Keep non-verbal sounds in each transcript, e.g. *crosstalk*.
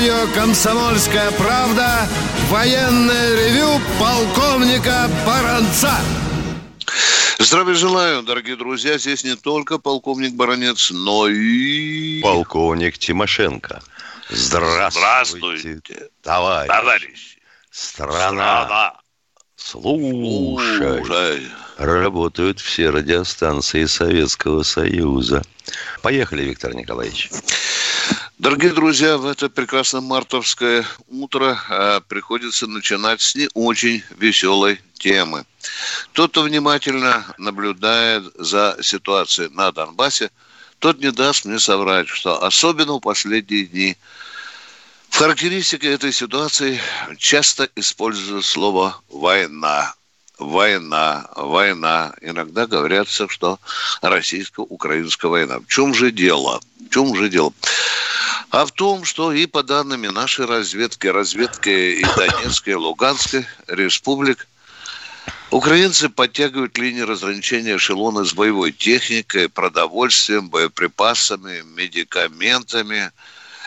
Радио «Комсомольская правда» военное ревю полковника Баранца. Здравия желаю, дорогие друзья. Здесь не только полковник Баранец, но и... Полковник Тимошенко. Здравствуйте, Здравствуйте, товарищ. товарищи. Страна. Страна. Слушай. Слушай. Работают все радиостанции Советского Союза. Поехали, Виктор Николаевич. Дорогие друзья, в это прекрасное мартовское утро э, приходится начинать с не очень веселой темы. Тот, кто внимательно наблюдает за ситуацией на Донбассе, тот не даст мне соврать, что особенно в последние дни в характеристике этой ситуации часто используется слово «война». Война, война. Иногда говорится, что российско-украинская война. В чем же дело? В чем же дело? А в том, что и по данным нашей разведки, разведки и Донецкой, и Луганской республик, украинцы подтягивают линии разграничения эшелона с боевой техникой, продовольствием, боеприпасами, медикаментами.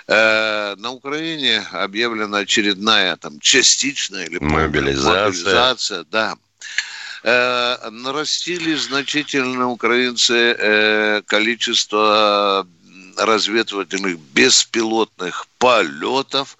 Э, на Украине объявлена очередная там частичная или Мобилизация. мобилизация, да. Э, нарастили значительно украинцы э, количество разведывательных беспилотных полетов.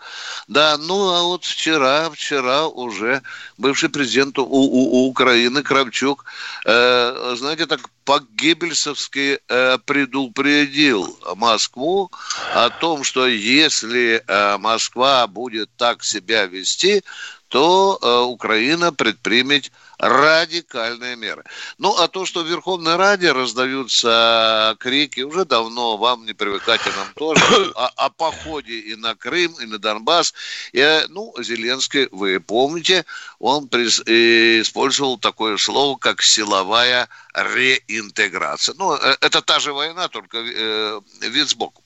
Да, ну а вот вчера, вчера уже бывший президент у, у- у Украины Кравчук, э, знаете, так по-геббельсовски э, предупредил Москву о том, что если э, Москва будет так себя вести, то э, Украина предпримет радикальные меры. Ну, а то, что в Верховной Раде раздаются крики, уже давно, вам не привыкать, и нам тоже, о, *coughs* о походе и на Крым, и на Донбасс. И, э, ну, Зеленский, вы помните, он прис- э, использовал такое слово, как силовая реинтеграция. Ну, э, это та же война, только э, вид сбоку.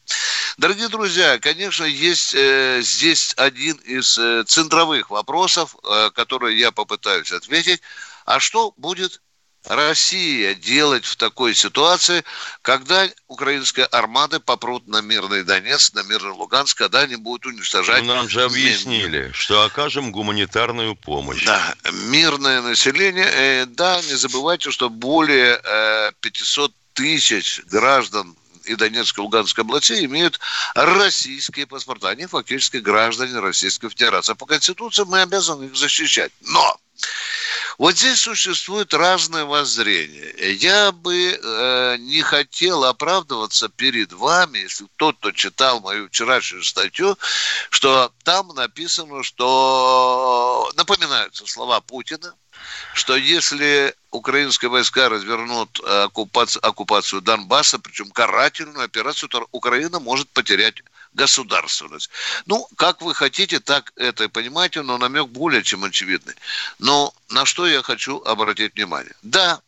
Дорогие друзья, конечно, есть э, здесь один из э, центровых вопросов, э, которые я попытаюсь ответить. А что будет Россия делать в такой ситуации, когда украинская армада попрут на мирный Донецк, на мирный Луганск, когда они будут уничтожать... Ну, нам же объяснили, что окажем гуманитарную помощь. Да, мирное население. Э, да, не забывайте, что более э, 500 тысяч граждан и Донецкой и Луганской областей имеют российские паспорта. Они фактически граждане Российской Федерации. По Конституции мы обязаны их защищать. Но вот здесь существует разное воззрение. Я бы э, не хотел оправдываться перед вами, если тот, кто читал мою вчерашнюю статью, что там написано, что напоминаются слова Путина, что если украинские войска развернут э, оккупацию, оккупацию Донбасса, причем карательную операцию, то Украина может потерять государственность. Ну, как вы хотите, так это и понимаете, но намек более чем очевидный. Но на что я хочу обратить внимание? Да,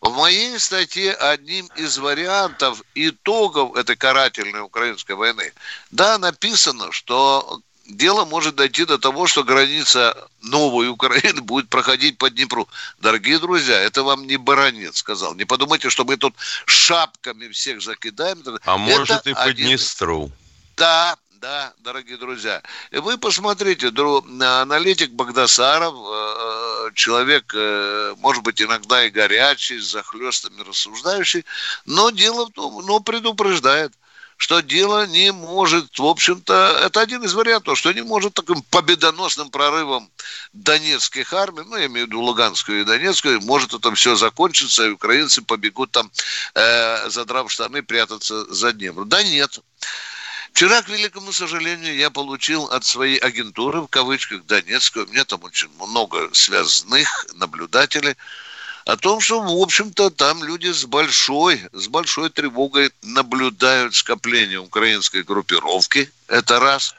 в моей статье одним из вариантов итогов этой карательной украинской войны, да, написано, что дело может дойти до того, что граница новой Украины будет проходить по Днепру. Дорогие друзья, это вам не баронец сказал. Не подумайте, что мы тут шапками всех закидаем. А может Это и по один- Днестру. Да, да, дорогие друзья. Вы посмотрите, аналитик Багдасаров, э, человек, э, может быть, иногда и горячий, с захлестами рассуждающий, но дело в том, но предупреждает, что дело не может, в общем-то, это один из вариантов, что не может таким победоносным прорывом донецких армий, ну, я имею в виду Луганскую и Донецкую, может это все закончиться, и украинцы побегут там, э, задрав штаны, прятаться за Днепр. Да нет. Вчера, к великому сожалению, я получил от своей агентуры, в кавычках, Донецкой, у меня там очень много связанных наблюдателей, о том, что, в общем-то, там люди с большой, с большой тревогой наблюдают скопление украинской группировки. Это раз.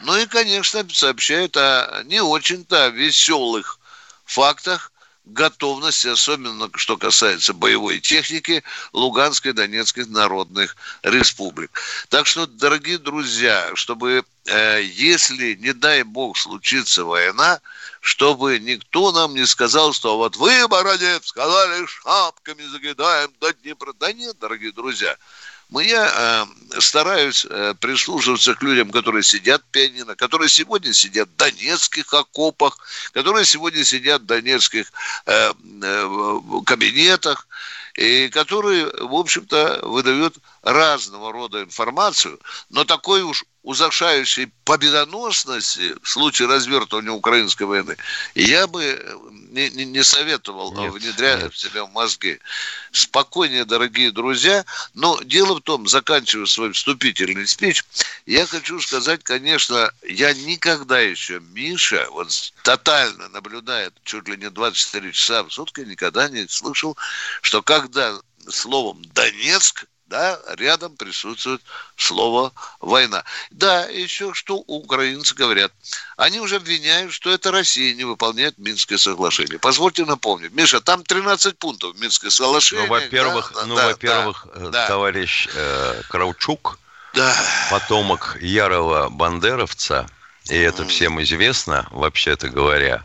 Ну и, конечно, сообщают о не очень-то веселых фактах, готовности, особенно что касается боевой техники Луганской и Донецкой народных республик. Так что, дорогие друзья, чтобы, э, если, не дай бог, случится война, чтобы никто нам не сказал, что вот вы, Бородец, сказали, шапками закидаем до Днепра. Да нет, дорогие друзья, я э, стараюсь э, прислушиваться к людям, которые сидят в пианино, которые сегодня сидят в донецких окопах, которые сегодня сидят в донецких э, э, кабинетах, и которые, в общем-то, выдают разного рода информацию, но такой уж узакшающей победоносности в случае развертывания украинской войны, я бы не, не, не советовал нет, внедрять нет. в себя мозги. Спокойнее, дорогие друзья. Но дело в том, заканчивая свой вступительный спич, я хочу сказать, конечно, я никогда еще, Миша, вот тотально наблюдает чуть ли не 24 часа в сутки, никогда не слышал, что когда словом «Донецк» да, рядом присутствует слово «война». Да, еще что украинцы говорят. Они уже обвиняют, что это Россия не выполняет Минское соглашение. Позвольте напомнить. Миша, там 13 пунктов Минское соглашение. Ну, во-первых, да, ну, да, во-первых да, э, товарищ э, Краучук, да. потомок ярого бандеровца, и это всем известно, вообще-то говоря.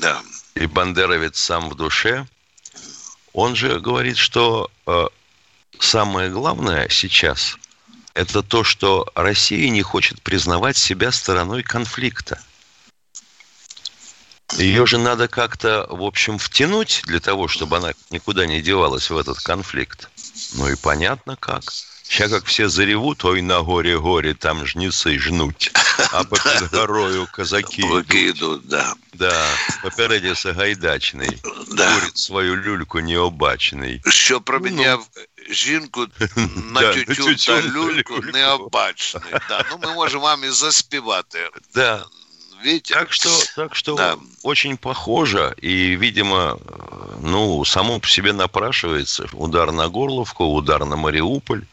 Да. И бандеровец сам в душе. Он же говорит, что э, самое главное сейчас – это то, что Россия не хочет признавать себя стороной конфликта. Ее же надо как-то, в общем, втянуть для того, чтобы она никуда не девалась в этот конфликт. Ну и понятно как. Сейчас как все заревут, ой, на горе-горе, там жнецы жнуть, а по горою казаки идут. да. Да, попереді Сагайдачний, да. курить свою люльку необачний. Що про ну, мене жінку *laughs* на тютюн та люльку необачний. Да. Ну, мы можем вам и заспевати. Да. Видите? Так что, так что да. очень похоже, и, видимо, ну, само по себе напрашивается удар на Горловку, удар на Мариуполь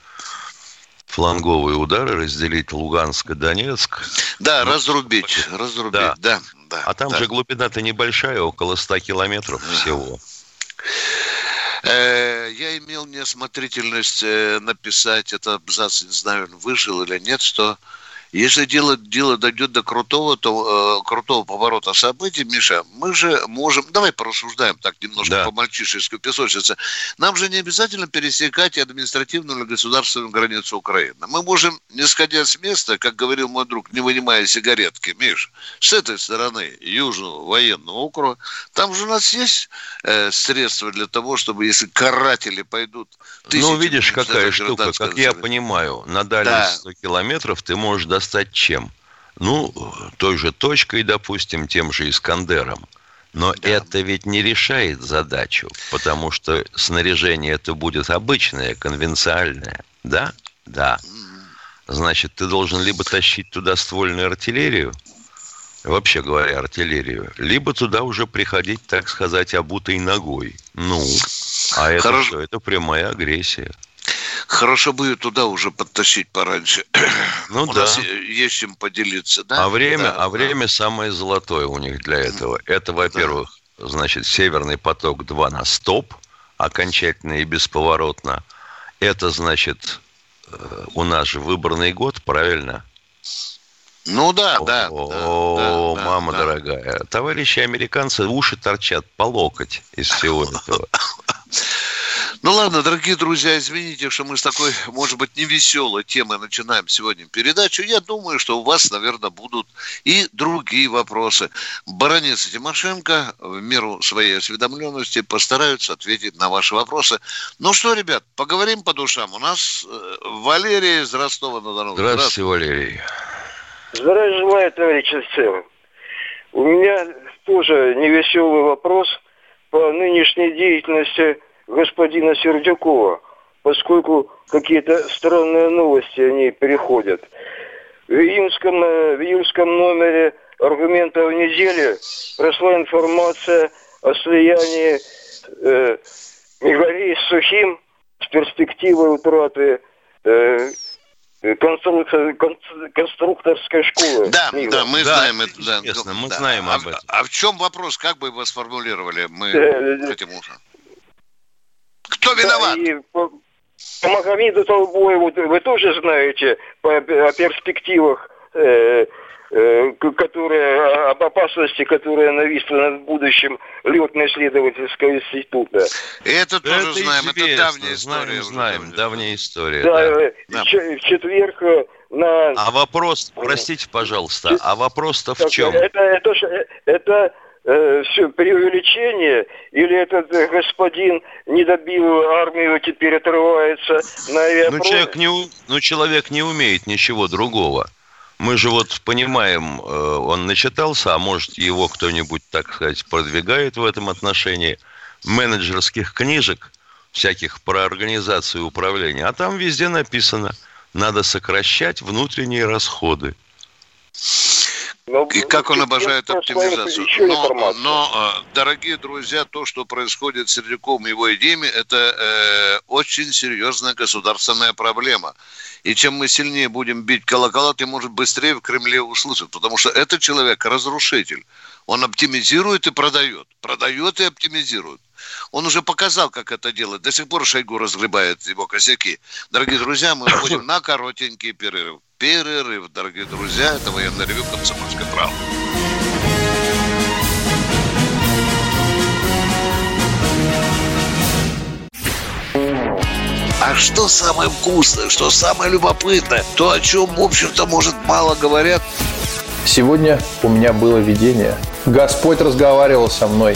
фланговые удары, разделить Луганск и Донецк. Да, ну, разрубить, разрубить, да. да, да а там да. же глубина-то небольшая, около 100 километров всего. Э, я имел неосмотрительность э, написать этот абзац, не знаю, он выжил или нет, что если дело, дело дойдет до крутого, то, э, крутого поворота событий, Миша, мы же можем... Давай порассуждаем так немножко да. по-мальчишески песочнице. Нам же не обязательно пересекать административную или государственную границу Украины. Мы можем, не сходя с места, как говорил мой друг, не вынимая сигаретки, Миш, с этой стороны Южного военного округа, там же у нас есть э, средства для того, чтобы, если каратели пойдут... Ну, видишь, какая штука, как я понимаю, на дальность да. 100 километров ты можешь достать чем? Ну, той же точкой, допустим, тем же Искандером. Но да. это ведь не решает задачу, потому что снаряжение это будет обычное, конвенциальное. Да? Да. Значит, ты должен либо тащить туда ствольную артиллерию, вообще говоря, артиллерию, либо туда уже приходить, так сказать, обутой ногой. Ну, а это Хорошо. что? Это прямая агрессия. Хорошо бы ее туда уже подтащить пораньше. Ну у да. Нас есть чем поделиться, да? А время, да, а да. время самое золотое у них для этого. Это, во-первых, да. значит, Северный поток 2 на стоп, окончательно и бесповоротно. Это, значит, э, у нас же выборный год, правильно? Ну да, о, да. О, да, мама да, дорогая. Товарищи американцы уши торчат по локоть из всего этого. *laughs* Ну ладно, дорогие друзья, извините, что мы с такой, может быть, невеселой темой начинаем сегодня передачу. Я думаю, что у вас, наверное, будут и другие вопросы. Баронец и Тимошенко в меру своей осведомленности постараются ответить на ваши вопросы. Ну что, ребят, поговорим по душам. У нас э, Валерий из Ростова-на-Дону. Здравствуйте, Здравствуйте, Валерий. Здравия желаю, товарищ офицер. У меня тоже невеселый вопрос по нынешней деятельности господина Сердюкова, поскольку какие-то странные новости они переходят. В июньском, э, в июльском номере аргументов недели прошла информация о слиянии э, с Сухим с перспективой утраты э, конструкция, конструкторской школы. Да, да, мы да, знаем это. Да, мы да. знаем а, об этом. А в чем вопрос? Как бы его сформулировали? Мы э, хотим узнать. Кто виноват? Да, и по, по Магомеду Толбоеву вы тоже знаете по, о перспективах э, Э, которая, об опасности, которая нависла над будущим летно-исследовательского института. Это тоже это знаем, известно, это давняя история. Знаем, знаем уже. давняя история. Да, да. Э. В четверг э, на... А вопрос, простите, пожалуйста, а вопрос-то в чем? Это, это, это э, все преувеличение, или этот господин не добил армию, теперь отрывается на авиапром? Ну человек, не, ну, человек не умеет ничего другого. Мы же вот понимаем, э, он начитался, а может его кто-нибудь, так сказать, продвигает в этом отношении, менеджерских книжек, всяких про организацию управления, а там везде написано, надо сокращать внутренние расходы. Но, и как он обожает оптимизацию. Но, но, э, дорогие друзья, то, что происходит с Сердюком и его идеями, это э, очень серьезная государственная проблема. И чем мы сильнее будем бить колокола, тем, может, быстрее в Кремле услышат. Потому что этот человек разрушитель. Он оптимизирует и продает. Продает и оптимизирует. Он уже показал, как это делать. До сих пор Шойгу разгребает его косяки. Дорогие друзья, мы *laughs* уходим на коротенький перерыв. Перерыв, дорогие друзья. Это военный ревю «Комсомольская правда». А что самое вкусное, что самое любопытное, то, о чем, в общем-то, может, мало говорят? Сегодня у меня было видение. Господь разговаривал со мной.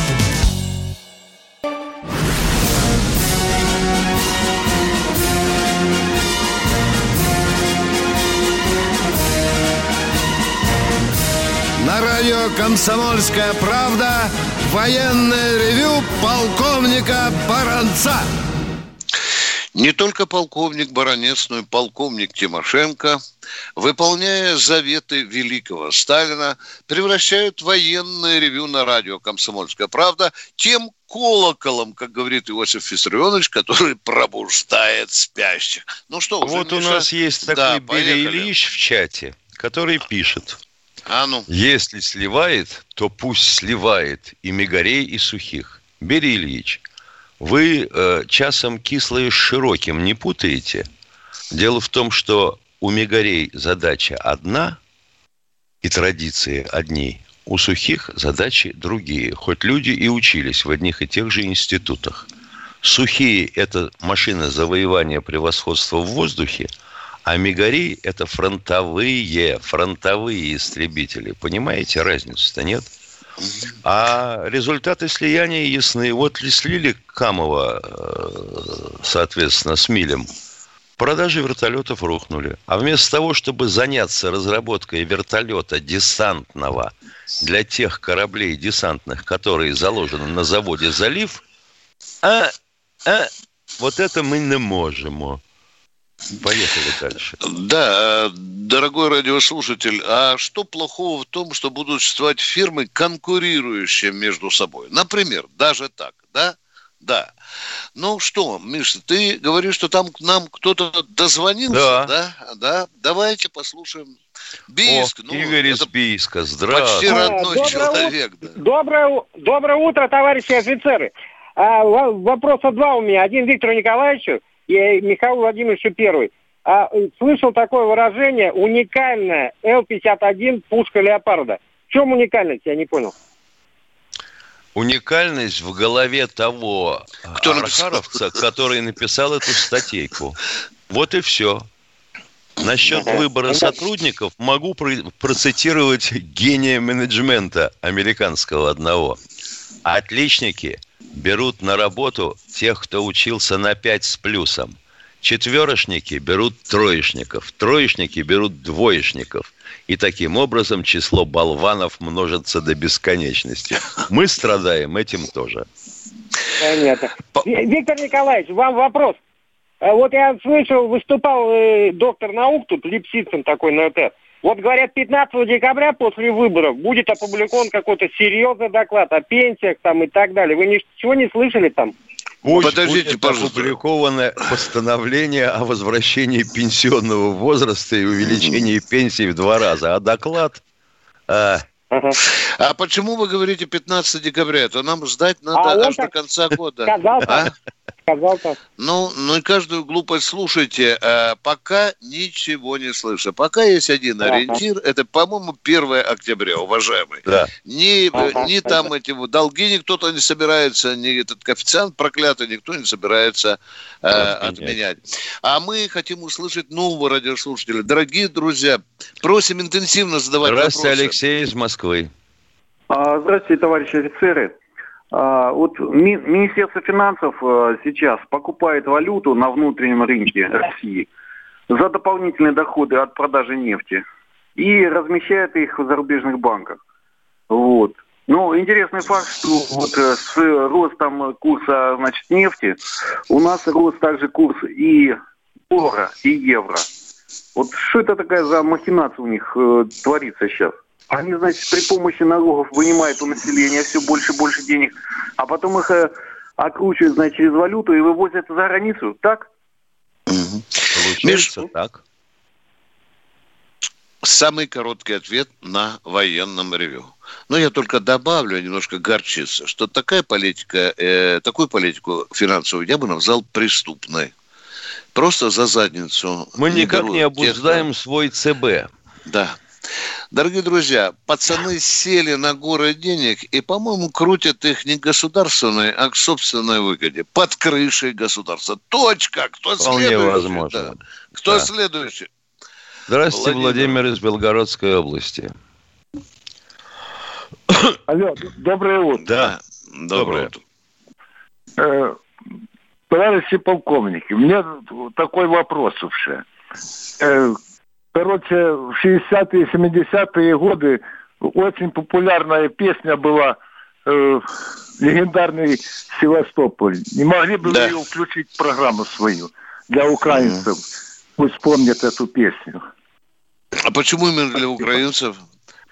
«Комсомольская правда» военное ревю полковника Баранца. Не только полковник Баранец, но и полковник Тимошенко, выполняя заветы великого Сталина, превращают военное ревю на радио «Комсомольская правда» тем колоколом, как говорит Иосиф Виссарионович, который пробуждает спящих. Ну что, уже, Вот Миша? у нас есть такой да, Берия Ильич в чате, который пишет. А ну. Если сливает, то пусть сливает и мегарей, и сухих. Бери Ильич, вы э, часом кислое с широким не путаете? Дело в том, что у мегарей задача одна и традиции одни, у сухих задачи другие, хоть люди и учились в одних и тех же институтах. Сухие – это машины завоевания превосходства в воздухе, а мегари – это фронтовые, фронтовые истребители. Понимаете разницу-то, нет? – а результаты слияния ясны. Вот слили Камова, э, соответственно, с Милем, продажи вертолетов рухнули. А вместо того, чтобы заняться разработкой вертолета десантного для тех кораблей десантных, которые заложены на заводе «Залив», а, а, вот это мы не можем. Поехали дальше. Да, дорогой радиослушатель, а что плохого в том, что будут существовать фирмы, конкурирующие между собой? Например, даже так, да? Да. Ну что, Миша, ты говоришь, что там к нам кто-то дозвонился, да? Да. да? Давайте послушаем. Бийск. О, ну, Игорь из Бийска, здравствуйте. Почти родной доброе человек. Да. Доброе, доброе утро, товарищи офицеры. А, вопроса два у меня. Один Виктору Николаевичу и Михаил Владимирович первый. А, э, слышал такое выражение уникальная Л-51 пушка Леопарда. В чем уникальность, я не понял. Уникальность в голове того Кто архаровца, который написал эту статейку. Вот и все. Насчет выбора сотрудников могу процитировать гения менеджмента американского одного. Отличники – берут на работу тех, кто учился на 5 с плюсом. Четверошники берут троечников, троечники берут двоечников. И таким образом число болванов множится до бесконечности. Мы страдаем этим тоже. Понятно. Виктор Николаевич, вам вопрос. А Вот я слышал, выступал э, доктор наук, тут Липсицын такой на это. Вот говорят, 15 декабря после выборов будет опубликован какой-то серьезный доклад о пенсиях там и так далее. Вы ничего не слышали там? Пусть Подождите, будет пожалуйста. опубликовано постановление о возвращении пенсионного возраста и увеличении пенсии в два раза. А доклад... А, а почему вы говорите 15 декабря? Это нам ждать надо а аж до конца года. Сказал а? Сказал так. Ну, ну и каждую глупость слушайте. А, пока ничего не слышу. Пока есть один ага. ориентир. Это, по-моему, 1 октября, уважаемый. Да. Ни, ага. ни там эти долги никто-то не собирается, ни этот коэффициент проклятый никто не собирается э, отменять. А мы хотим услышать нового радиослушателя. Дорогие друзья, просим интенсивно задавать Здравствуйте, вопросы. Алексей из Москвы. А, здравствуйте, товарищи офицеры. А, вот Министерство финансов э, сейчас покупает валюту на внутреннем рынке России за дополнительные доходы от продажи нефти и размещает их в зарубежных банках. Вот. Ну, интересный факт, что вот э, с ростом курса значит, нефти у нас рост также курс и доллара, и евро. Вот что это такая за махинация у них э, творится сейчас? Они, значит, при помощи налогов вынимают у населения все больше и больше денег, а потом их э, окручивают, значит, через валюту и вывозят за границу. Так? Угу. Получается Меж... так. Самый короткий ответ на военном ревю. Но я только добавлю немножко горчицы, что такая политика, э, такую политику финансовую я бы назвал преступной. Просто за задницу. Мы никак не обуздаем тех, свой ЦБ. Да. Дорогие друзья, пацаны сели на горы денег и, по-моему, крутят их не государственной, а к собственной выгоде. Под крышей государства. Точка. Кто Вполне следующий? возможно. Да. Кто да. следующий? Здравствуйте, Владимир. Владимир из Белгородской области. Алло, доброе утро. Да, доброе, утро. Э, товарищи полковники, у меня такой вопрос вообще. Короче, в 60-е, 70-е годы очень популярная песня была э, «Легендарный Севастополь». Не могли бы да. вы ее включить в программу свою для украинцев? Mm. Пусть помнят эту песню. А почему именно для украинцев?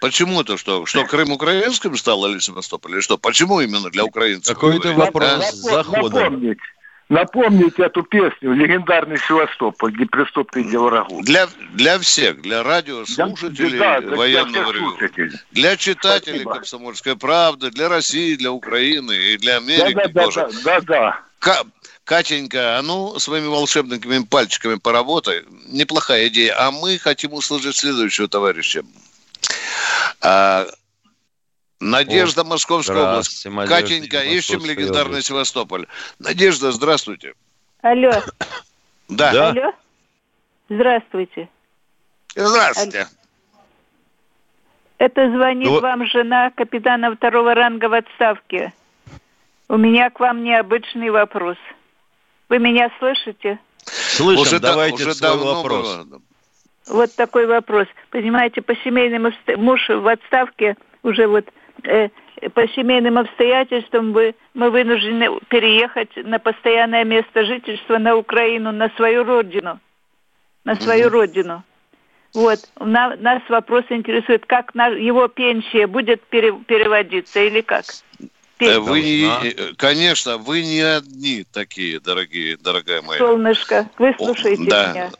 Почему то что? Что Крым украинским стал или Севастополь? Или что? Почему именно для украинцев? Какой-то вопрос а? Напомнить. Напомните эту песню «Легендарный Севастополь», где преступный врагу. Для, для всех, для радиослушателей да, да, военного ревю. Для читателей Спасибо. «Комсомольской правды», для России, для Украины и для Америки да, да, тоже. Да, да, да. Катенька, а ну своими волшебными пальчиками поработай. Неплохая идея. А мы хотим услышать следующего товарища. А, Надежда, О, Московская область. Катенька, ищем легендарный область. Севастополь. Надежда, здравствуйте. Алло. Да. да. Алло. Здравствуйте. Здравствуйте. Это звонит ну... вам жена капитана второго ранга в отставке. У меня к вам необычный вопрос. Вы меня слышите? Слышим, уже давайте уже свой вопрос. Было. Вот такой вопрос. Понимаете, по семейным муж в отставке уже вот по семейным обстоятельствам вы, мы вынуждены переехать на постоянное место жительства на Украину, на свою родину. На свою родину. Вот, на, нас вопрос интересует, как на, его пенсия будет пере, переводиться или как? Пенсия. Вы не, конечно, вы не одни такие, дорогие, дорогая моя. Солнышко, вы слушаете О, да. меня.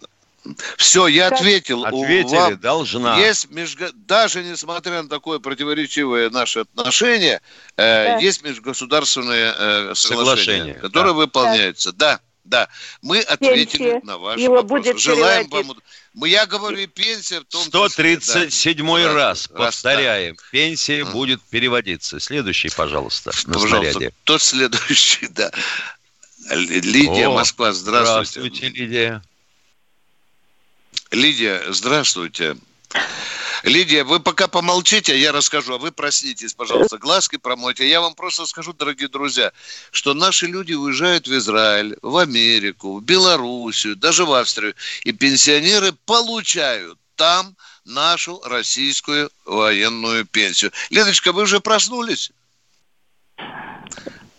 Все, я ответил. Ответили, вам должна. Есть межго... Даже несмотря на такое противоречивое наше отношение, э, да. есть межгосударственное э, соглашение, соглашение, которое да. выполняется. Да. да, Мы ответили Пенсия. на ваш Его вопрос. Будет Желаем вам... Мы, я говорю, пенсия в том 137 да. раз, повторяем. Так. Пенсия mm. будет переводиться. Следующий, пожалуйста, на пожалуйста, снаряде. Тот следующий, да. Лидия, О, Москва, здравствуйте. Здравствуйте, Лидия. Лидия, здравствуйте. Лидия, вы пока помолчите, я расскажу, а вы проснитесь, пожалуйста, глазки промойте. Я вам просто скажу, дорогие друзья, что наши люди уезжают в Израиль, в Америку, в Белоруссию, даже в Австрию, и пенсионеры получают там нашу российскую военную пенсию. Лидочка, вы уже проснулись?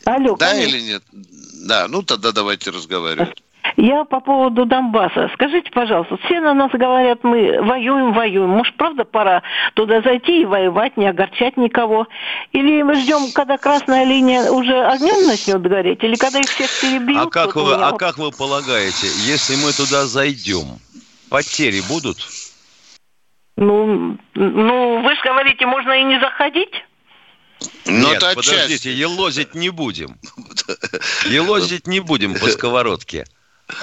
Алло, да конечно. или нет? Да, ну тогда давайте разговаривать. Я по поводу Донбасса. Скажите, пожалуйста, все на нас говорят, мы воюем, воюем. Может, правда, пора туда зайти и воевать, не огорчать никого? Или мы ждем, когда красная линия уже огнем начнет гореть? Или когда их всех перебьют? А как, Вот вы, а вот- как вы полагаете, если мы туда зайдем, потери будут? Ну, ну, вы же говорите, можно и не заходить? Ну, Нет, подождите, елозить не будем. Елозить не будем по сковородке.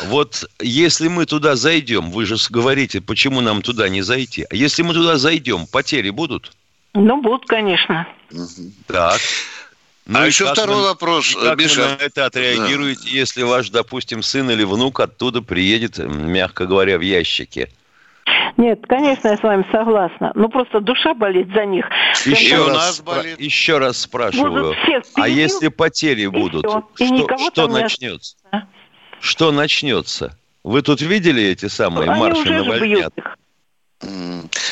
Вот если мы туда зайдем, вы же говорите, почему нам туда не зайти. А если мы туда зайдем, потери будут? Ну, будут, конечно. Так. А и еще как второй вы- вопрос, и как Миша. вы на это отреагируете, если ваш, допустим, сын или внук оттуда приедет, мягко говоря, в ящике? Нет, конечно, я с вами согласна. Ну, просто душа болит за них. Еще Прям- раз, спра- еще раз спрашиваю. Будут всех А если потери будут, всё. И что, что начнется? Что начнется? Вы тут видели эти самые Они марши на вольнят?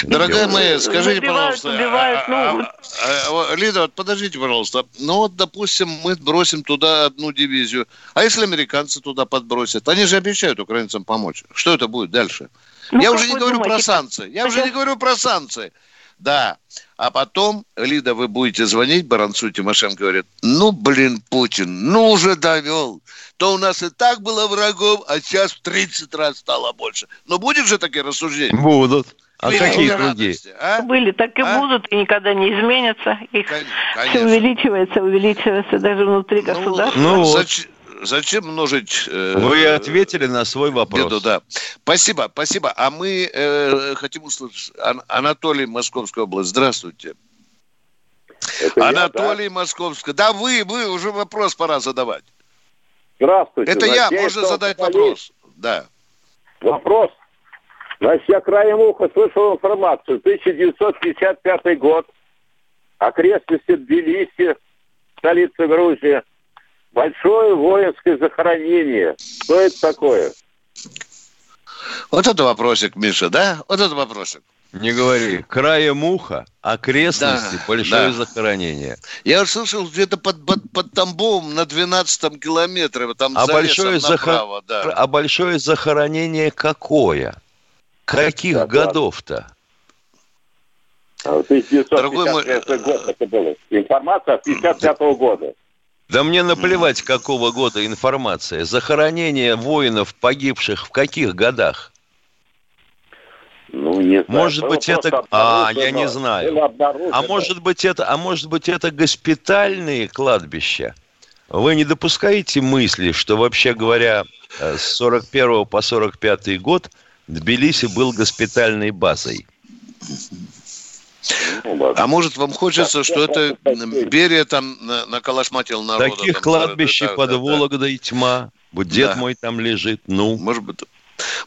Дорогая моя, скажите, Забивают, пожалуйста, убивают, а- ну, а- а- а- Лида, вот подождите, пожалуйста. Ну вот, допустим, мы бросим туда одну дивизию. А если американцы туда подбросят? Они же обещают украинцам помочь. Что это будет дальше? Ну, Я уже не говорю про думаете, санкции. Я уже я- не говорю про санкции. Да. А потом, Лида, вы будете звонить Баранцу Тимошенко, говорит, ну, блин, Путин, ну, уже довел. То у нас и так было врагов, а сейчас в 30 раз стало больше. Но будет же такие рассуждения? Будут. А Великой какие другие? а? Были, так и А? будут, и никогда не изменятся. Их все увеличивается, увеличивается даже внутри государства. Ну вот. Зач- Зачем множить... э, Вы ответили на свой вопрос. беду, да. Спасибо, спасибо. А мы э, хотим услышать Ан- Анатолий, Московская область. Здравствуйте. я, Анатолий, Московская. Да вы, вы, уже вопрос пора задавать. Здравствуйте. Это я, можно задать вопрос. Да. Вопрос. Значит, я краем уха слышал информацию. 1955 год. Окрестности Тбилиси, столица Грузии. Большое воинское захоронение. Что это такое? Вот это вопросик, Миша, да? Вот это вопросик. Не говори. Краем уха, окрестности, Да, большое да. захоронение. Я слышал, где-то под, под, под Тамбовом на 12 километре, вот там А большое, направо, да. а большое захоронение какое? Каких Да, да. годов-то? А, 1955 год это было. Информация от 55 года. Да мне наплевать, какого года информация. Захоронение воинов, погибших в каких годах? Ну, не знаю. Может Было быть, это... А, я не знаю. А может быть, это, а может быть, это госпитальные кладбища? Вы не допускаете мысли, что, вообще говоря, э, с 41 по 45 год Тбилиси был госпитальной базой? А может, вам хочется, что это Берия там на- наколошматил народа? Таких там, кладбищ да, под да, да. Вологдой тьма. Вот дед Да. мой там лежит. Ну, Может быть,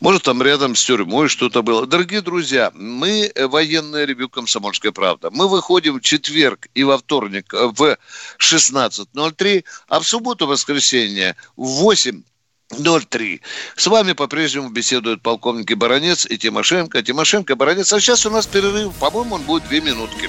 может, там рядом с тюрьмой что-то было. Дорогие друзья, мы э, военное ревю «Комсомольская правда». Мы выходим в четверг и во вторник э, в 16.03, а в субботу-воскресенье в 8 03. С вами по-прежнему беседуют полковники Баранец и Тимошенко. Тимошенко, Баранец. А сейчас у нас перерыв. По-моему, он будет две минутки.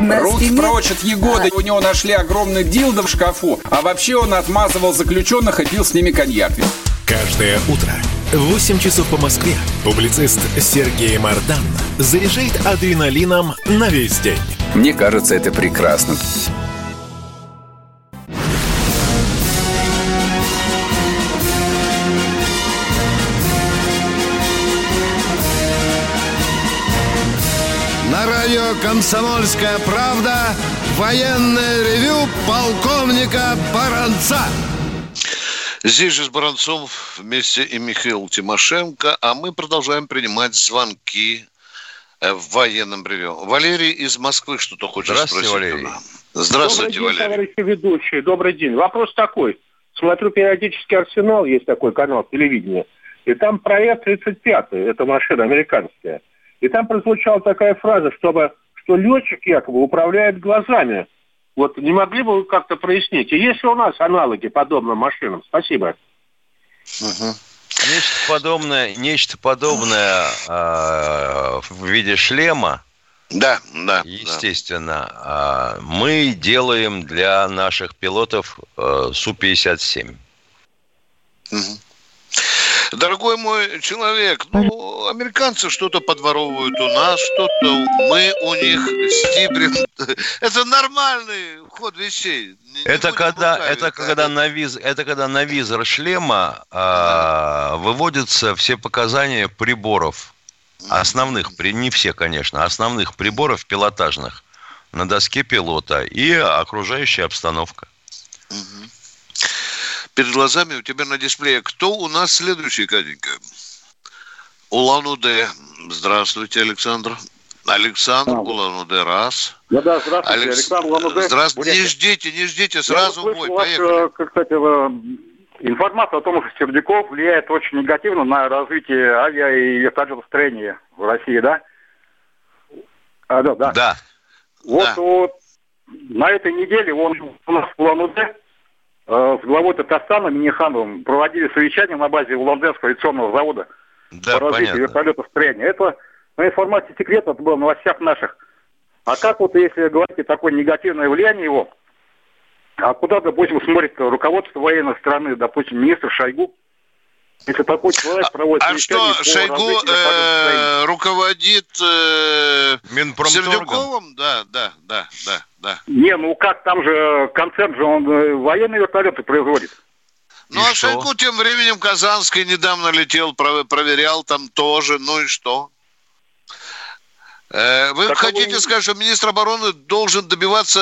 На Руки стене- прочь от Егоды. У него нашли огромный дилдо в шкафу. А вообще он отмазывал заключенных и пил с ними коньяк. Каждое утро в 8 часов по Москве публицист Сергей Мардан заряжает адреналином на весь день. Мне кажется, это прекрасно. «Комсомольская правда» военное ревю полковника Баранца. Здесь же с Баранцом вместе и Михаил Тимошенко, а мы продолжаем принимать звонки э, в военном ревю. Валерий из Москвы что-то хочет Здравствуйте, спросить. Валерий. Здравствуйте, Добрый день, Валерий. товарищи ведущие. Добрый день. Вопрос такой. Смотрю периодически «Арсенал», есть такой канал телевидения. И там проект 35 это машина американская. И там прозвучала такая фраза, чтобы, что летчик якобы управляет глазами. Вот не могли бы вы как-то прояснить? И есть ли у нас аналоги подобным машинам? Спасибо. Нечто подобное, нечто подобное э, в виде шлема. Да, да. Естественно, э, мы делаем для наших пилотов э, Су-57. Дорогой мой человек, ну, американцы что-то подворовывают у нас, что-то мы у них стибрим. *laughs* Это нормальный ход вещей. Это будем когда, это когда на виз, это когда на визор шлема а, выводятся все показания приборов основных, не все, конечно, основных приборов пилотажных на доске пилота и окружающая обстановка. Перед глазами у тебя на дисплее. Кто у нас следующий, Катенька? Улан-Удэ. Здравствуйте, Александр. Александр Улан-Удэ, раз. Да-да, здравствуйте, Алекс- Александр Улан-Удэ. Здравствуйте. Не ждите, не ждите, сразу услышал бой. вас, Поехали. как, кстати, э, информация о том, что Сердюков влияет очень негативно на развитие авиа и вертолетостроения в России, да? А, да, да. Да. Вот, Да. вот на этой неделе он у нас в Улан-Удэ с главой Татарстана Минихановым проводили совещание на базе Улан-Удэнского авиационного завода Да, по развитию понятно. вертолетостроения. Это на информации секрет, это было в новостях наших. А как вот, если говорить о такое негативное влияние его, а куда, допустим, смотрит руководство военной страны, допустим, министр Шойгу, если такой человек проводит А что, Шойгу э, руководит э, Минпромторгом. Сердюковым? Да, да, да, да, да. Не, ну как, там же концерн же, он э, военные вертолеты производит. Ну, а Шойгу тем временем Казанский недавно летел, про- проверял там тоже, ну и что? Э, Вы Так хотите сказать, что министр обороны должен добиваться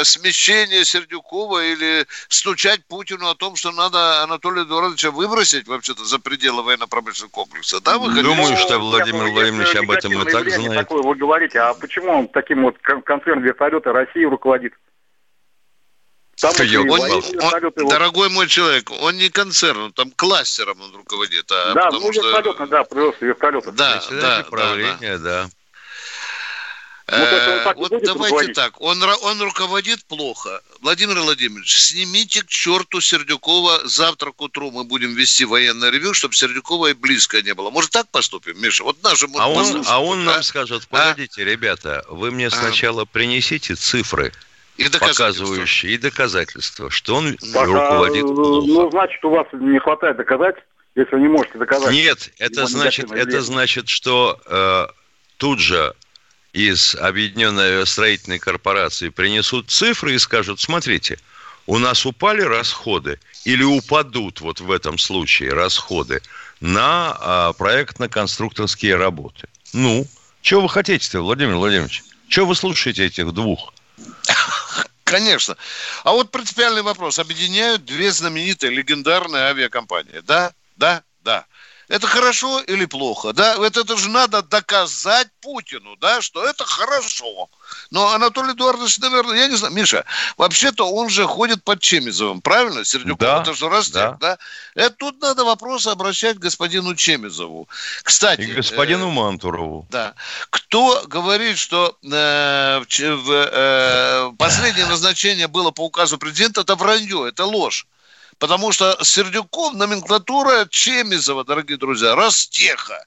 э, смещения Сердюкова или стучать Путину о том, что надо Анатолия Эдуардовича выбросить вообще-то за пределы военно-промышленного комплекса? Да, вы хотите? Думаю, что Ну, Владимир если Владимирович об этом и так знает. Такое вы говорите, а почему он таким вот кон- концерн вертолета России руководит? Там Что, Он- вертолеты, вот. дорогой мой человек, он не концерн, там кластером он руководит, а Да, потому ну что... вертолетно, да, производство вертолетов. Да, Председатель да, да, да. Правления, да. Вот так будет давайте руководить? так, он, он руководит плохо. Владимир Владимирович, снимите к черту Сердюкова. Завтра к утру мы будем вести военное ревю, чтобы Сердюкова и близко не было. Может, так поступим, Миша? Вот наши А он, а он нам скажет, погодите, ребята, вы мне сначала принесите цифры, И показывающие, и доказательства, что он Так, а, руководит плохо. ну, значит, у вас не хватает доказательств, если вы не можете доказать. Нет, это значит, это значит, что э, тут же из Объединенной строительной корпорации принесут цифры и скажут, смотрите, у нас упали расходы или упадут вот в этом случае расходы на а, проектно-конструкторские работы. Ну, что вы хотите-то, Владимир Владимирович? Что вы слушаете этих двух? Конечно. А вот принципиальный вопрос. Объединяют две знаменитые легендарные авиакомпании. Да? Да? Это хорошо или плохо? Да, это, это же надо доказать Путину, да, что это хорошо. Но Анатолий Эдуардович, наверное, я не знаю, Миша, вообще-то он же ходит под Чемизовым, правильно, Сердюков? Да, это же Ростех, да. да? Это тут надо вопросы обращать к господину Чемизову. Кстати... И господину э, Мантурову. да. Кто говорит, что э, в, э, последнее назначение было по указу президента, это вранье, это ложь. Потому что Сердюков номенклатура Чемизова, дорогие друзья, Ростеха.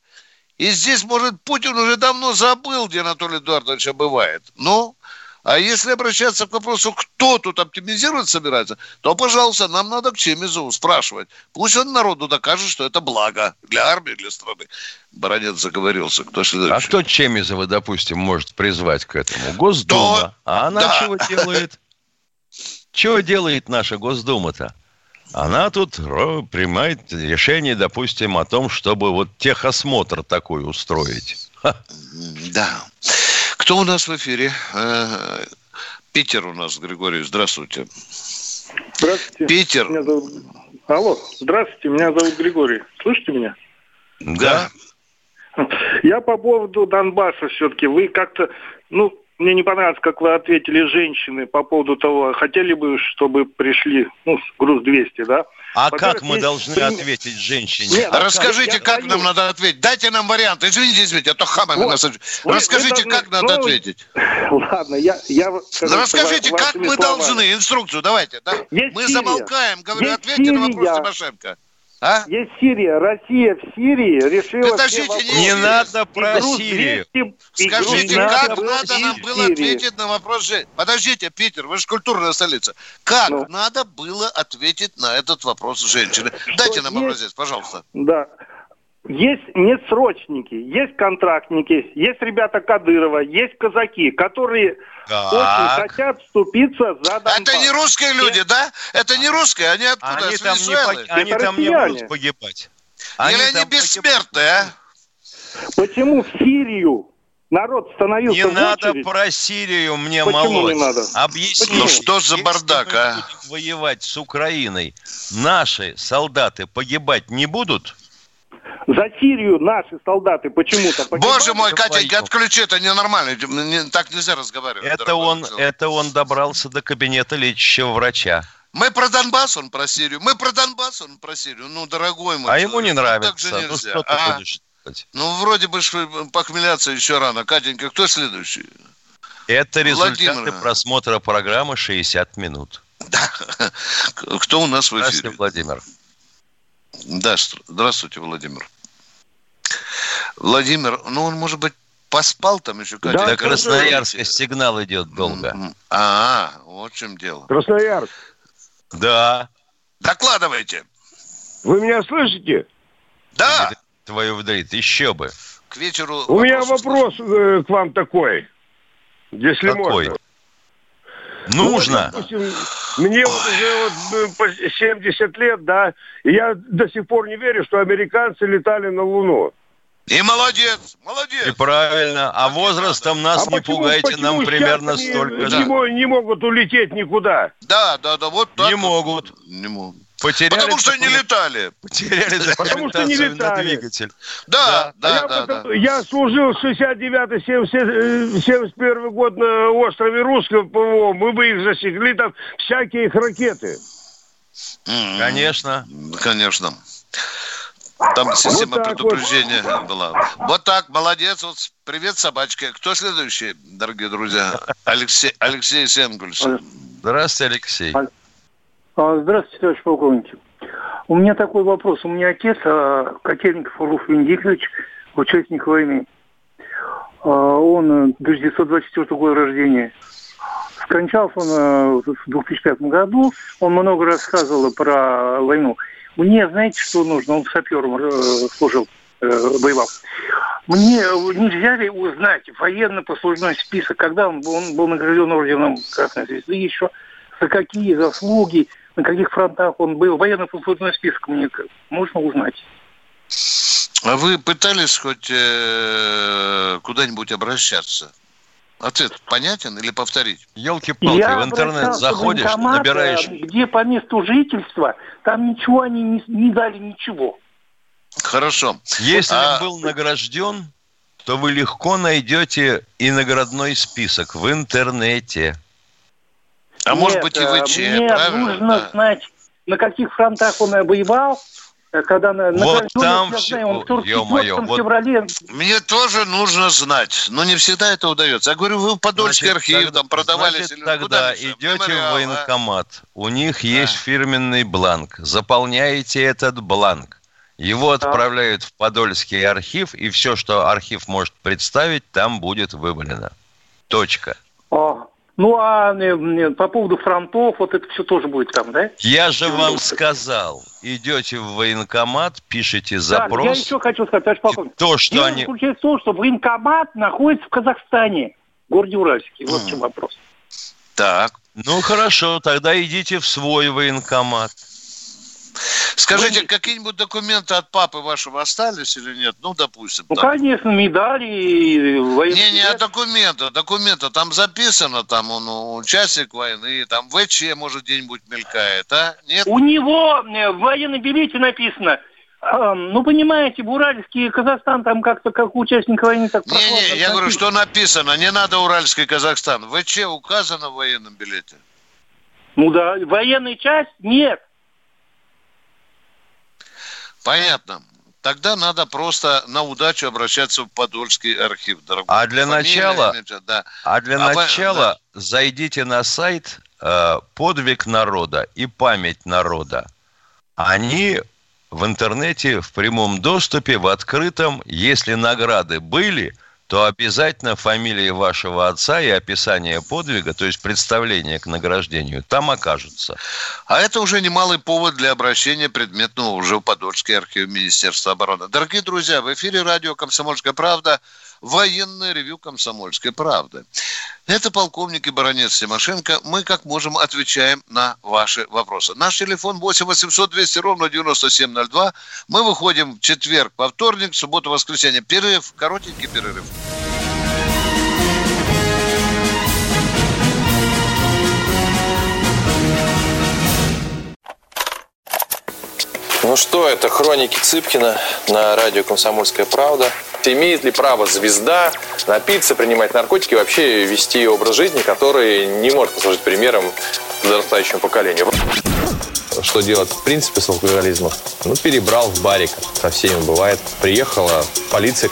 И здесь, может, Путин уже давно забыл, где Анатолий Эдуардович бывает. Ну, а если обращаться к вопросу, кто тут оптимизировать собирается, то, пожалуйста, нам надо к Чемизову спрашивать. Пусть он народу докажет, что это благо для армии, для страны. Баронец заговорился. Кто следующий? А кто Чемизова, допустим, может призвать к этому? Госдума. Да. А она Да. чего делает? Чего делает наша Госдума-то? Она тут принимает решение, допустим, о том, чтобы вот техосмотр такой устроить. Да. Кто у нас в эфире? Э, Питер у нас, Григорий, здравствуйте. Здравствуйте. Питер. Меня зовут... Алло, здравствуйте, меня зовут Григорий. Слышите меня? Да. Я по поводу Донбасса все-таки. Вы как-то, ну, мне не понравилось, как вы ответили женщины по поводу того, хотели бы, чтобы пришли, ну, груз 200, да? А как мы должны ответить женщине? Нет, а Расскажите, как нам надо ответить. Дайте нам вариант. Извините, извините, а то хамами вот. нас... Расскажите, вы, как надо ну, ответить. *laughs* Ладно, я... я скажу, Расскажите, как мы словами. должны, инструкцию давайте. Да? Мы Сирия. замолкаем, говорю, Есть ответьте Сирия. на вопрос Тимошенко. А? Есть Сирия. Россия в Сирии решила... Подождите, не, не надо про Сирию. Скажите, как надо нам было ответить на вопрос... Подождите, Питер, вы же культурная столица. Как ну. надо было ответить на этот вопрос женщины? Дайте нам есть... образец, пожалуйста. Да. Есть несрочники, есть контрактники, есть ребята Кадырова, есть казаки, которые так. очень хотят вступиться за Донбасс. Это не русские люди, да? Это не русские, они откуда? Они, там не, они там не будут погибать. Они Или они бессмертные, а? Почему в Сирию народ становился Не надо про Сирию мне Почему молоть. не надо? Объясни. Ну что за бардак, а? воевать с Украиной, наши солдаты погибать не будут? За Сирию наши солдаты почему-то *laughs* Боже мой, Катенька, отключи, это ненормально. Не, так нельзя разговаривать. Это он, это он добрался до кабинета лечащего врача. Мы про Донбасс, он про Сирию. Мы про Донбасс, он про Сирию. Ну, дорогой мой. А человек, ему не нравится. Так же нельзя. Ну, что ты а? будешь делать? Ну, вроде бы похмеляться еще рано. Катенька, кто следующий? Это результаты Владимир. просмотра программы «60 минут». Да. *laughs* Кто у нас в эфире? Здравствуйте, Владимир. Да, здравствуйте, Владимер. Владимир, ну он, может быть, поспал там еще? Да, До Красноярска сигнал идет долго. А, вот в чем дело. Красноярск. Да. Докладывайте. Вы меня слышите? Да. Твою вдрит, еще бы. К вечеру У меня вопрос э, к вам такой, если Какой? можно. Нужно. Ну, допустим, мне вот уже вот по 70 лет, да, и я до сих пор не верю, что американцы летали на Луну. И молодец, молодец. И правильно. А возрастом нас а не почему, пугайте, почему нам примерно столько же. Не, не могут улететь никуда. Да, да, да, вот так. Не могут. Не могут. Потеряли Потому что не летали. Потеряли Потому что не летали. на двигатель. Да, да, да. да, я, да, я служил 69-71 год на острове Русского ПВО. Мы бы их засекли, там всякие их ракеты. Конечно. Конечно. Там система вот предупреждения вот. была. Вот так, молодец. Вот привет, собачка. Кто следующий, дорогие друзья? Алексей, Алексей Сенгульс. Здравствуйте, Алексей. А, здравствуйте, товарищ полковник. У меня такой вопрос. У меня отец, а, Котельников Руф Венедиктович, участник войны. А, он 1924 года рождения. Скончался он в 2005 году. Он много рассказывал про войну. Мне, знаете, что нужно? Он сапером э, служил, э, воевал. Мне нельзя ли узнать военно-послужной список, когда он был награжден орденом Красной Звезды еще, за какие заслуги, на каких фронтах он был. Военно-послужной список мне можно узнать. А вы пытались хоть э, куда-нибудь обращаться? Ответ понятен или повторить? Елки-палки, в интернет заходишь, набираешь... Где по месту жительства, там ничего они не, не дали, ничего. Хорошо. Если а... был награжден, то вы легко найдете и наградной список в интернете. А Нет, может быть и в ИЧ, мне правильно? нужно да. знать, на каких фронтах он воевал, Э, когда на, вот на там я все, знаю, он ё-моё, вот... феврале. Мне тоже нужно знать, но не всегда это удается. Я говорю, вы в Подольский значит, архив тогда, там продавали. Значит, тогда идете в военкомат, а? у них а. есть фирменный бланк, заполняете этот бланк. Его отправляют в Подольский архив, и все, что архив может представить, там будет выбрано. Точка. О, ну, а по поводу фронтов, вот это все тоже будет там, да? Я же вам сказал, идете в военкомат, пишите запрос. Да, я еще хочу сказать, товарищ полковник. То, что Дело они... заключается в том, что военкомат находится в Казахстане, в городе Уральске. Вот в чем вопрос. Так. Ну, хорошо, тогда идите в свой военкомат. Скажите, Вы... какие-нибудь документы от папы вашего остались или нет? Ну, допустим. Ну, там. конечно, медали и военные... Не, не, а документы, документы. Там записано, там он участник войны, там ВЧ, может, где-нибудь мелькает, а? Нет? У него э, в военной билете написано – ну, понимаете, Уральский Казахстан там как-то как участник войны так Не-не, я говорю, что написано, не надо Уральский Казахстан. ВЧ указано в военном билете? Ну да, военная часть нет. Понятно. Тогда надо просто на удачу обращаться в Подольский архив, дорогой. А для Фамилия, начала, имя, да. а для а начала да. зайдите на сайт э, «Подвиг народа» и «Память народа». Они в интернете в прямом доступе, в открытом. Если награды были, то обязательно фамилия вашего отца и описание подвига, то есть представление к награждению, там окажутся. А это уже немалый повод для обращения предметного уже в Подольский архив Министерства обороны. Дорогие друзья, в эфире радио «Комсомольская правда» военное ревю «Комсомольской правды». Это полковник и баронец Тимошенко. Мы как можем отвечаем на ваши вопросы. Наш телефон 8 800 200 ровно 9702. Мы выходим в четверг, во вторник, субботу, воскресенье. Перерыв, коротенький перерыв. Ну что, это хроники Цыпкина на радио «Комсомольская правда». Имеет ли право звезда напиться, принимать наркотики и вообще вести образ жизни, который не может послужить примером подрастающему поколению? Что делать в принципе с алкоголизмом? Ну, перебрал в барик. Со всеми бывает. Приехала полиция.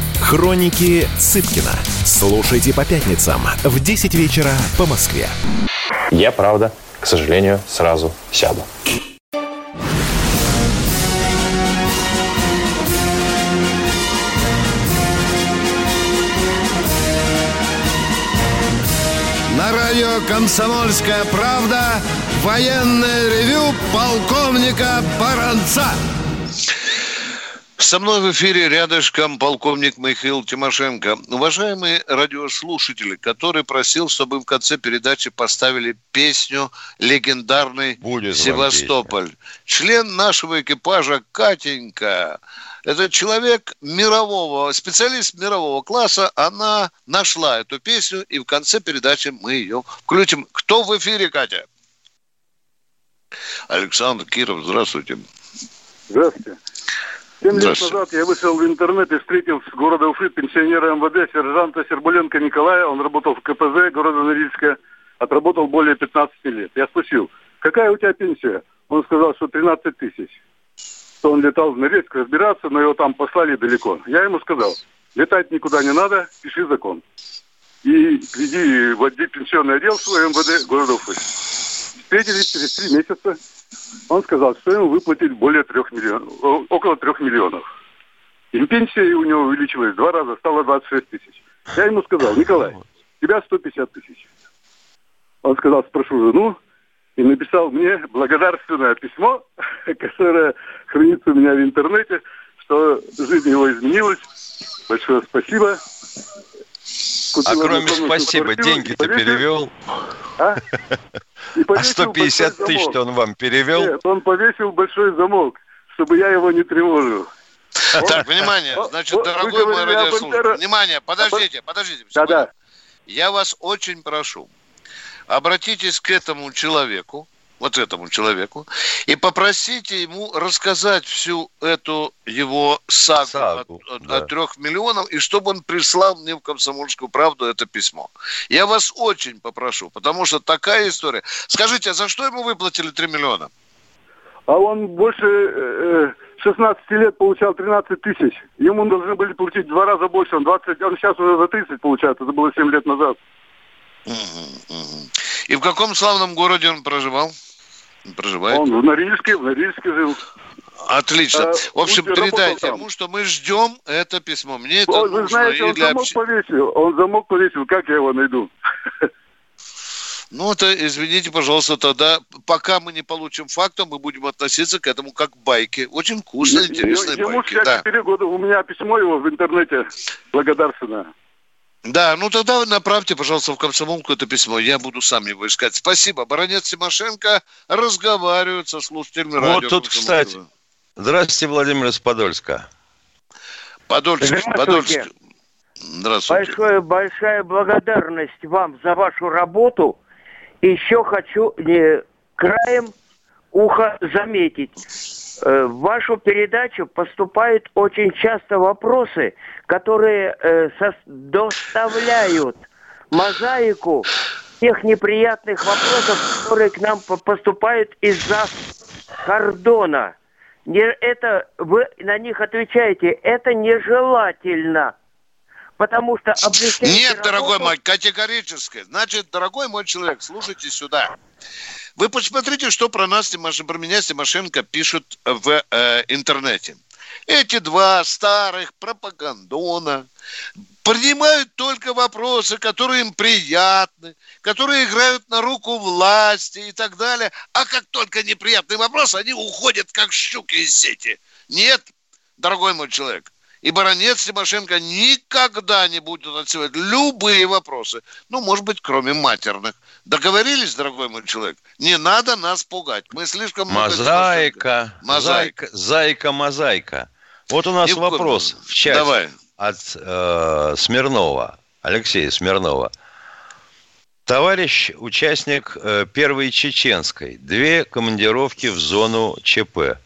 Хроники Цыпкина. Слушайте по пятницам в 10 вечера по Москве. Я, правда, к сожалению, сразу сяду. радио «Комсомольская правда» военное ревю полковника Баранца. Со мной в эфире рядышком полковник Михаил Тимошенко. Уважаемые радиослушатели, который просил, чтобы в конце передачи поставили песню легендарный Будет Севастополь. Член нашего экипажа Катенька это человек мирового, специалист мирового класса, она нашла эту песню, и в конце передачи мы ее включим. Кто в эфире, Катя? Александр Киров, здравствуйте. Здравствуйте. Семь лет назад я вышел в интернет и встретил с города Уфы пенсионера МВД сержанта Сербуленко Николая. Он работал в КПЗ города Норильска, отработал более 15 лет. Я спросил, какая у тебя пенсия? Он сказал, что 13 тысяч что он летал в Норильск разбираться, но его там послали далеко. Я ему сказал, летать никуда не надо, пиши закон. И иди в отдел, пенсионный отдел свой МВД города Уфы. Встретились через три месяца. Он сказал, что ему выплатить более трех миллионов, около трех миллионов. И пенсия у него увеличилась два раза, стало 26 тысяч. Я ему сказал, Николай, тебя 150 тысяч. Он сказал, спрошу жену, и написал мне благодарственное письмо, *laughs* которое хранится у меня в интернете, что жизнь его изменилась. Большое спасибо. Купил а кроме спасибо, деньги ты перевел? А? *laughs* а 150 тысяч-то он вам перевел? Нет, он повесил большой замок, чтобы я его не тревожил. Так, внимание, значит, дорогой мой радиослушатель, внимание, подождите, подождите. Да-да. Я вас очень прошу, обратитесь к этому человеку, вот этому человеку, и попросите ему рассказать всю эту его сагу, сагу от, да. от трех миллионов, и чтобы он прислал мне в «Комсомольскую правду» это письмо. Я вас очень попрошу, потому что такая история. Скажите, а за что ему выплатили 3 миллиона? А он больше э, 16 лет получал 13 тысяч. Ему должны были платить в два раза больше. Он, 20, он сейчас уже за 30 получает. Это было 7 лет назад. И в каком славном городе он проживал? Проживает? Он в Норильске, в Норильске жил. Отлично. В общем, передайте ему, что мы ждем это письмо. Мне это Вы нужно знаете, и он для замок повесил. Он замок повесил. Как я его найду? Ну, это, извините, пожалуйста, тогда, пока мы не получим факта, мы будем относиться к этому как к байке. Очень вкусные, интересные Ему байки. Да. 64 года. У меня письмо его в интернете благодарственное. Да, ну тогда вы направьте, пожалуйста, в комсомолку это письмо. Я буду сам его искать. Спасибо. Баронец Тимошенко разговаривает со слушателями радио. Вот тут, «Комсомольская кстати, здравствуйте, Владимир из Подольска. Подольск, Здравствуйте. Подольск. Здравствуйте. Большое, большая благодарность вам за вашу работу. Еще хочу не, краем уха заметить. Э, В вашу передачу поступают очень часто вопросы, которые э, доставляют мозаику тех неприятных вопросов, которые к нам по- поступают из-за кордона. Это вы на них отвечаете. Это нежелательно. Потому что облегчаете Нет, дорогой мой, категорически. Значит, дорогой мой человек, слушайте сюда. Вы посмотрите, что про нас, Тимош- про меня Тимошенко пишут в э, интернете. Эти два старых пропагандона принимают только вопросы, которые им приятны, которые играют на руку власти и так далее. А как только неприятный вопрос, они уходят как щуки из сети. Нет, дорогой мой человек, и баронец Тимошенко никогда не будет отсевать любые вопросы. Ну, может быть, кроме матерных. Договорились, дорогой мой человек? Не надо нас пугать. Мы слишком много Мозаика. Мозаика. Зайка, мозаика. Вот у нас коем вопрос в чате Давай. от э, Смирнова, Алексея Смирнова. Товарищ участник э, первой чеченской. Две командировки в зону ЧП.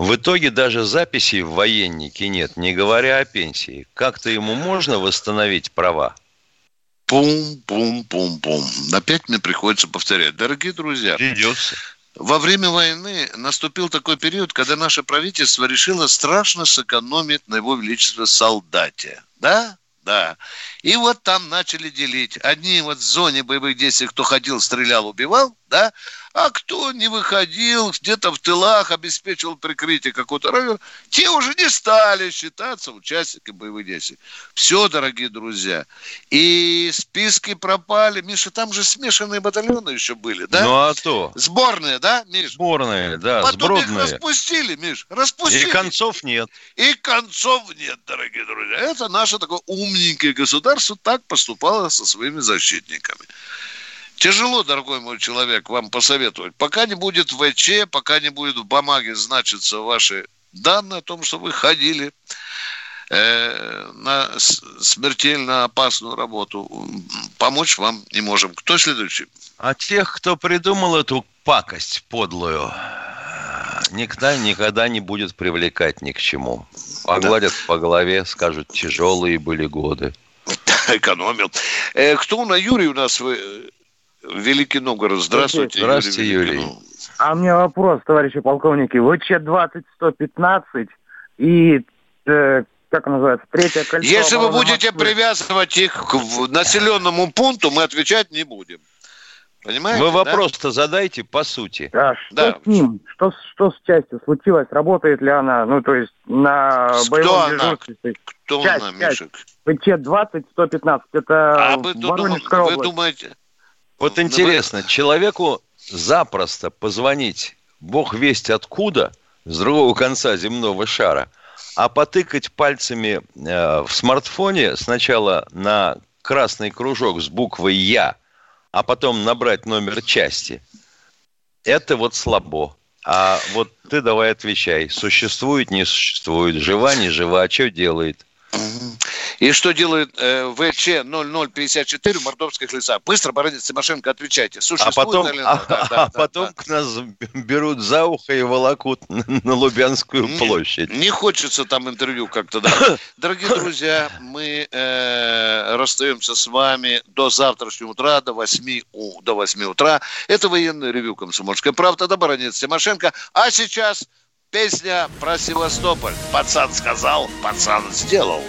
В итоге даже записей в военнике нет, не говоря о пенсии. Как-то ему можно восстановить права? Пум-пум-пум-пум. Опять мне приходится повторять. Дорогие друзья, Придется. во время войны наступил такой период, когда наше правительство решило страшно сэкономить на его величество солдате. Да? Да. И вот там начали делить. Одни вот в зоне боевых действий, кто ходил, стрелял, убивал, да? А кто не выходил, где-то в тылах обеспечивал прикрытие какого-то района, те уже не стали считаться участниками боевых действий. Все, дорогие друзья. И списки пропали. Миша, там же смешанные батальоны еще были, да? Ну а то. Сборные, да, Миш? Сборные, да, Потом их сбродные. распустили, Миш, распустили. И концов нет. И концов нет, дорогие друзья. Это наше такое умненькое государство так поступало со своими защитниками. Тяжело, дорогой мой человек, вам посоветовать. Пока не будет ВЧ, пока не будет в бумаге значиться ваши данные о том, что вы ходили э, на смертельно опасную работу, помочь вам не можем. Кто следующий? А тех, кто придумал эту пакость подлую, никогда, никогда не будет привлекать ни к чему. Погладят по голове, скажут, тяжелые были годы. *laughs* Экономил. Э, кто на Юрий у нас? Вы, Великий Новгород. Здравствуйте, Здравствуйте, Юрий. Новгород. А у меня вопрос, товарищи полковники. ВЧ-20-115 и, э, как называется, третье кольцо... Если вы будете Москвы. привязывать их к населенному пункту, мы отвечать не будем. Понимаете? Вы да? вопрос-то задайте по сути. А что Да. с ним? Что, что с частью случилось? Работает ли она? Ну, то есть на Кто боевом она? дежурстве? Кто часть, она. Мишек? ВЧ-20-115. Это А вы, Воронежская вы область. думаете... Вот интересно, человеку запросто позвонить, бог весть откуда, с другого конца земного шара, а потыкать пальцами э, в смартфоне сначала на красный кружок с буквой «Я», а потом набрать номер части, это вот слабо. А вот ты давай отвечай, существует, не существует, жива, не жива, а что делает? И что делает э, ВЧ-0054 в Мордовских лесах? Быстро, Бородец Тимошенко, отвечайте. А Существует потом, или а, нет? Да, а да, да, потом да. к нас берут за ухо и волокут на, Лубянскую Не- площадь. Не хочется там интервью как-то, да. *coughs* Дорогие друзья, мы э, расстаемся с вами до завтрашнего утра, до 8, у- до 8 утра. Это военный ревю «Комсомольская правда», да, Баранец Тимошенко. А сейчас песня про Севастополь. Пацан сказал, пацан сделал.